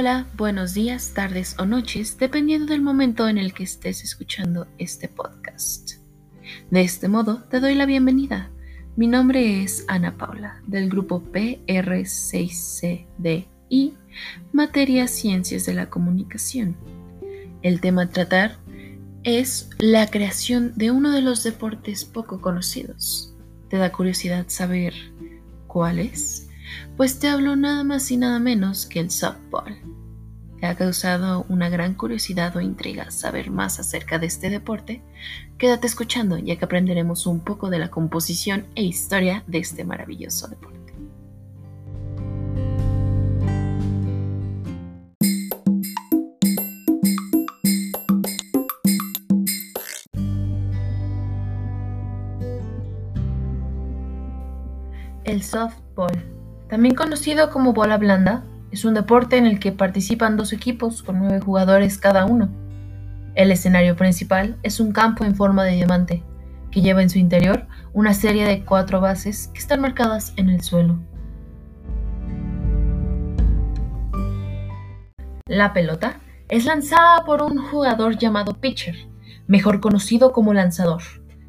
Hola, buenos días, tardes o noches, dependiendo del momento en el que estés escuchando este podcast. De este modo, te doy la bienvenida. Mi nombre es Ana Paula, del grupo PR6CDI, Materia Ciencias de la Comunicación. El tema a tratar es la creación de uno de los deportes poco conocidos. ¿Te da curiosidad saber cuál es? Pues te hablo nada más y nada menos que el softball. ¿Te ha causado una gran curiosidad o intriga saber más acerca de este deporte? Quédate escuchando ya que aprenderemos un poco de la composición e historia de este maravilloso deporte. El softball también conocido como bola blanda, es un deporte en el que participan dos equipos con nueve jugadores cada uno. El escenario principal es un campo en forma de diamante, que lleva en su interior una serie de cuatro bases que están marcadas en el suelo. La pelota es lanzada por un jugador llamado pitcher, mejor conocido como lanzador,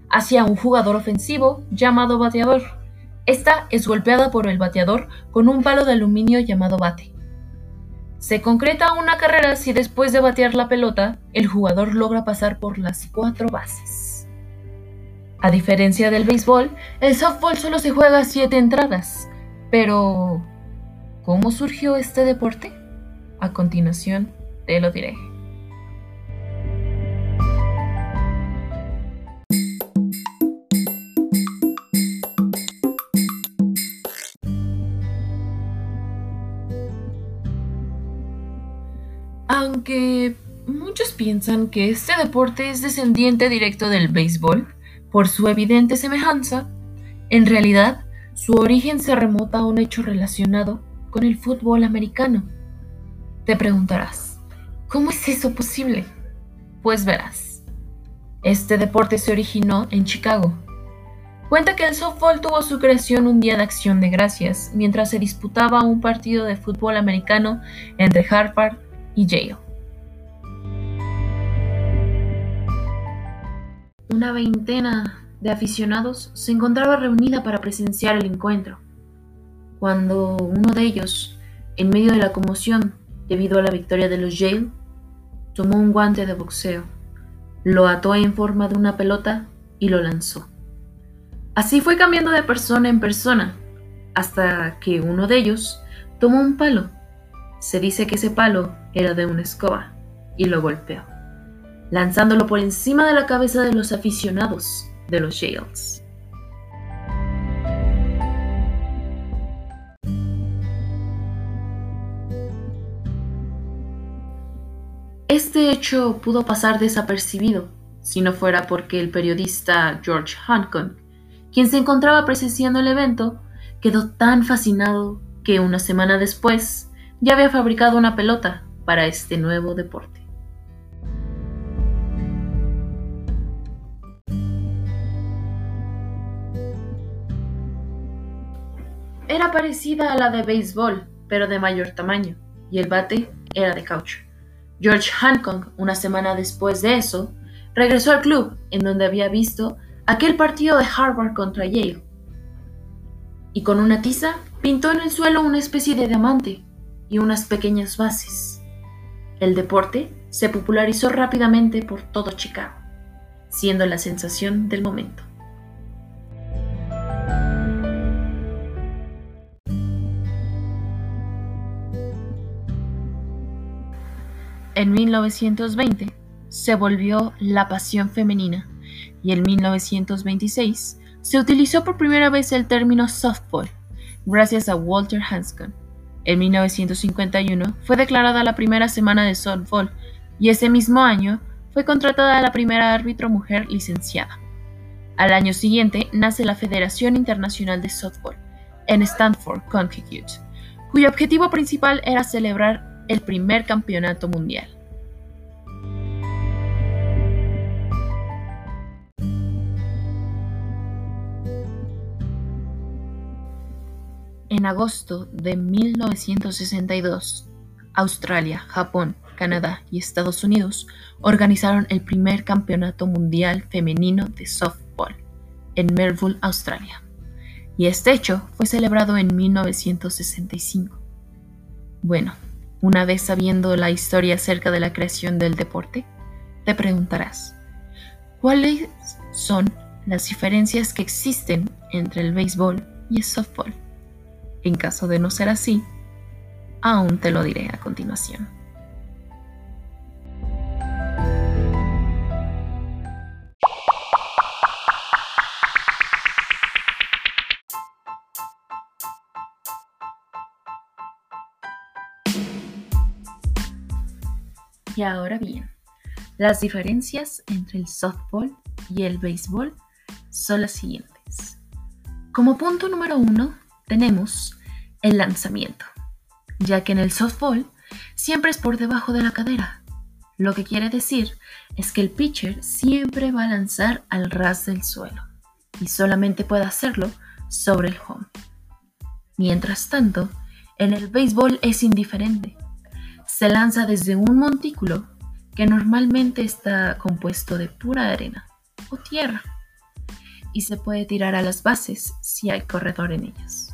hacia un jugador ofensivo llamado bateador. Esta es golpeada por el bateador con un palo de aluminio llamado bate. Se concreta una carrera si después de batear la pelota, el jugador logra pasar por las cuatro bases. A diferencia del béisbol, el softball solo se juega siete entradas. Pero, ¿cómo surgió este deporte? A continuación, te lo diré. Aunque muchos piensan que este deporte es descendiente directo del béisbol, por su evidente semejanza, en realidad su origen se remota a un hecho relacionado con el fútbol americano. Te preguntarás, ¿cómo es eso posible? Pues verás, este deporte se originó en Chicago. Cuenta que el softball tuvo su creación un día de acción de gracias mientras se disputaba un partido de fútbol americano entre Harvard y Yale. Una veintena de aficionados se encontraba reunida para presenciar el encuentro, cuando uno de ellos, en medio de la conmoción debido a la victoria de los Yale, tomó un guante de boxeo, lo ató en forma de una pelota y lo lanzó. Así fue cambiando de persona en persona, hasta que uno de ellos tomó un palo se dice que ese palo era de una escoba y lo golpeó, lanzándolo por encima de la cabeza de los aficionados de los Yales. Este hecho pudo pasar desapercibido si no fuera porque el periodista George Hancock, quien se encontraba presenciando el evento, quedó tan fascinado que una semana después ya había fabricado una pelota para este nuevo deporte. Era parecida a la de béisbol, pero de mayor tamaño, y el bate era de caucho. George Hancock, una semana después de eso, regresó al club en donde había visto aquel partido de Harvard contra Yale. Y con una tiza pintó en el suelo una especie de diamante y unas pequeñas bases. El deporte se popularizó rápidamente por todo Chicago, siendo la sensación del momento. En 1920 se volvió la pasión femenina y en 1926 se utilizó por primera vez el término softball gracias a Walter Hanscom, en 1951 fue declarada la primera semana de softball y ese mismo año fue contratada la primera árbitro mujer licenciada. Al año siguiente nace la Federación Internacional de Softball en Stanford, Connecticut, cuyo objetivo principal era celebrar el primer campeonato mundial. En agosto de 1962, Australia, Japón, Canadá y Estados Unidos organizaron el primer campeonato mundial femenino de softball en Melbourne, Australia. Y este hecho fue celebrado en 1965. Bueno, una vez sabiendo la historia acerca de la creación del deporte, te preguntarás, ¿cuáles son las diferencias que existen entre el béisbol y el softball? En caso de no ser así, aún te lo diré a continuación. Y ahora bien, las diferencias entre el softball y el béisbol son las siguientes. Como punto número uno, tenemos el lanzamiento, ya que en el softball siempre es por debajo de la cadera, lo que quiere decir es que el pitcher siempre va a lanzar al ras del suelo y solamente puede hacerlo sobre el home. Mientras tanto, en el béisbol es indiferente, se lanza desde un montículo que normalmente está compuesto de pura arena o tierra y se puede tirar a las bases si hay corredor en ellas.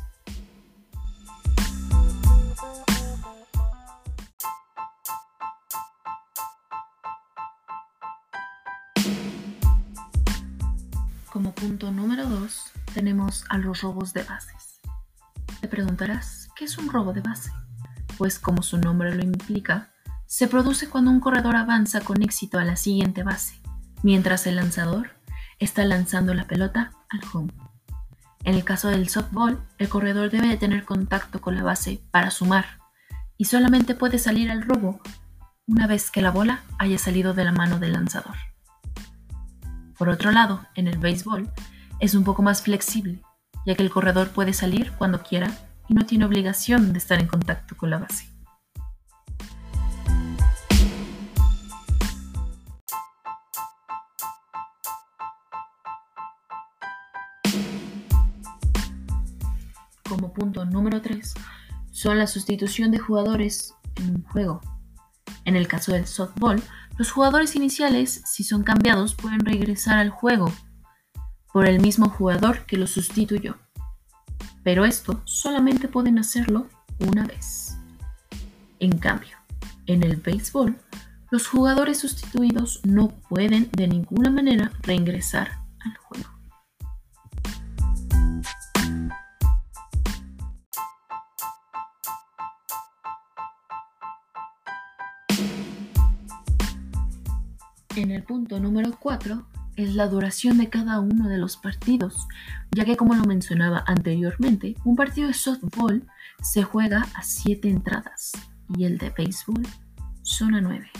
Como punto número 2 tenemos a los robos de bases. Te preguntarás, ¿qué es un robo de base? Pues como su nombre lo implica, se produce cuando un corredor avanza con éxito a la siguiente base, mientras el lanzador está lanzando la pelota al home. En el caso del softball, el corredor debe de tener contacto con la base para sumar y solamente puede salir al robo una vez que la bola haya salido de la mano del lanzador. Por otro lado, en el béisbol es un poco más flexible, ya que el corredor puede salir cuando quiera y no tiene obligación de estar en contacto con la base. Como punto número 3, son la sustitución de jugadores en un juego. En el caso del softball, los jugadores iniciales, si son cambiados, pueden regresar al juego por el mismo jugador que los sustituyó pero esto solamente pueden hacerlo una vez. En cambio, en el béisbol, los jugadores sustituidos no pueden de ninguna manera reingresar al juego. En el punto número 4 es la duración de cada uno de los partidos, ya que como lo mencionaba anteriormente, un partido de softball se juega a 7 entradas y el de béisbol son a 9.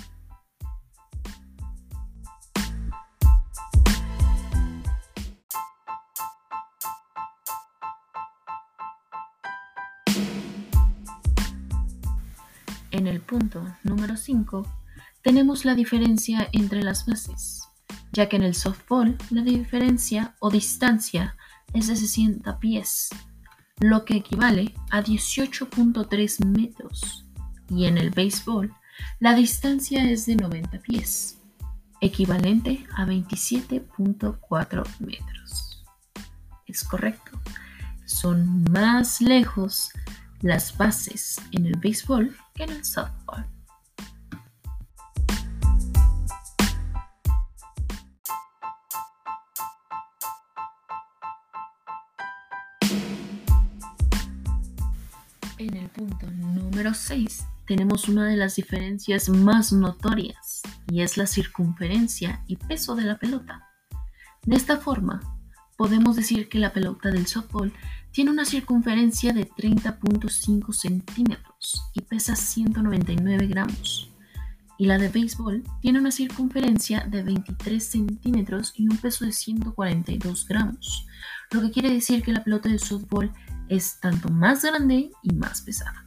En el punto número 5 tenemos la diferencia entre las bases ya que en el softball la diferencia o distancia es de 60 pies, lo que equivale a 18.3 metros, y en el béisbol la distancia es de 90 pies, equivalente a 27.4 metros. Es correcto, son más lejos las bases en el béisbol que en el softball. Punto número 6 tenemos una de las diferencias más notorias y es la circunferencia y peso de la pelota. De esta forma, podemos decir que la pelota del softball tiene una circunferencia de 30.5 centímetros y pesa 199 gramos. Y la de béisbol tiene una circunferencia de 23 centímetros y un peso de 142 gramos, lo que quiere decir que la pelota del softball es tanto más grande y más pesada.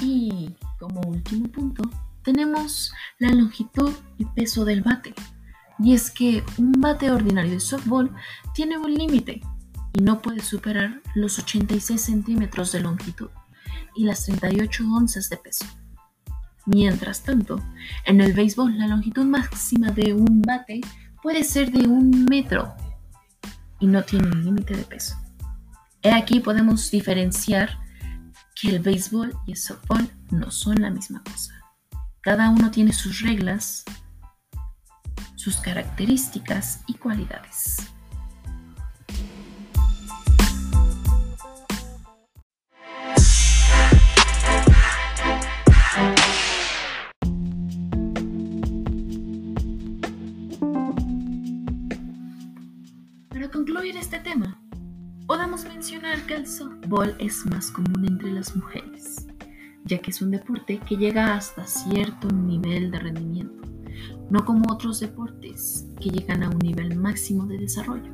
Y como último punto, tenemos la longitud y peso del bate. Y es que un bate ordinario de softball tiene un límite y no puede superar los 86 centímetros de longitud y las 38 onzas de peso. Mientras tanto, en el béisbol la longitud máxima de un bate puede ser de un metro y no tiene un límite de peso. He aquí podemos diferenciar que el béisbol y el softball no son la misma cosa. Cada uno tiene sus reglas, sus características y cualidades. Este tema, podemos mencionar que el softball es más común entre las mujeres, ya que es un deporte que llega hasta cierto nivel de rendimiento, no como otros deportes que llegan a un nivel máximo de desarrollo.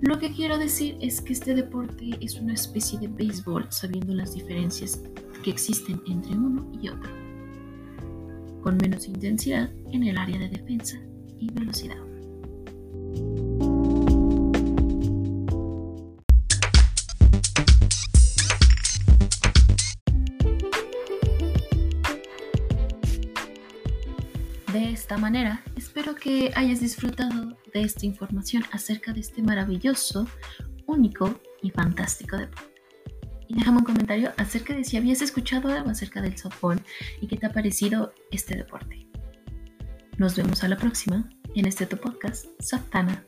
Lo que quiero decir es que este deporte es una especie de béisbol sabiendo las diferencias que existen entre uno y otro, con menos intensidad en el área de defensa y velocidad. De esta manera, espero que hayas disfrutado de esta información acerca de este maravilloso, único y fantástico deporte. Y déjame un comentario acerca de si habías escuchado algo acerca del softball y qué te ha parecido este deporte. Nos vemos a la próxima en este tu podcast, Saptana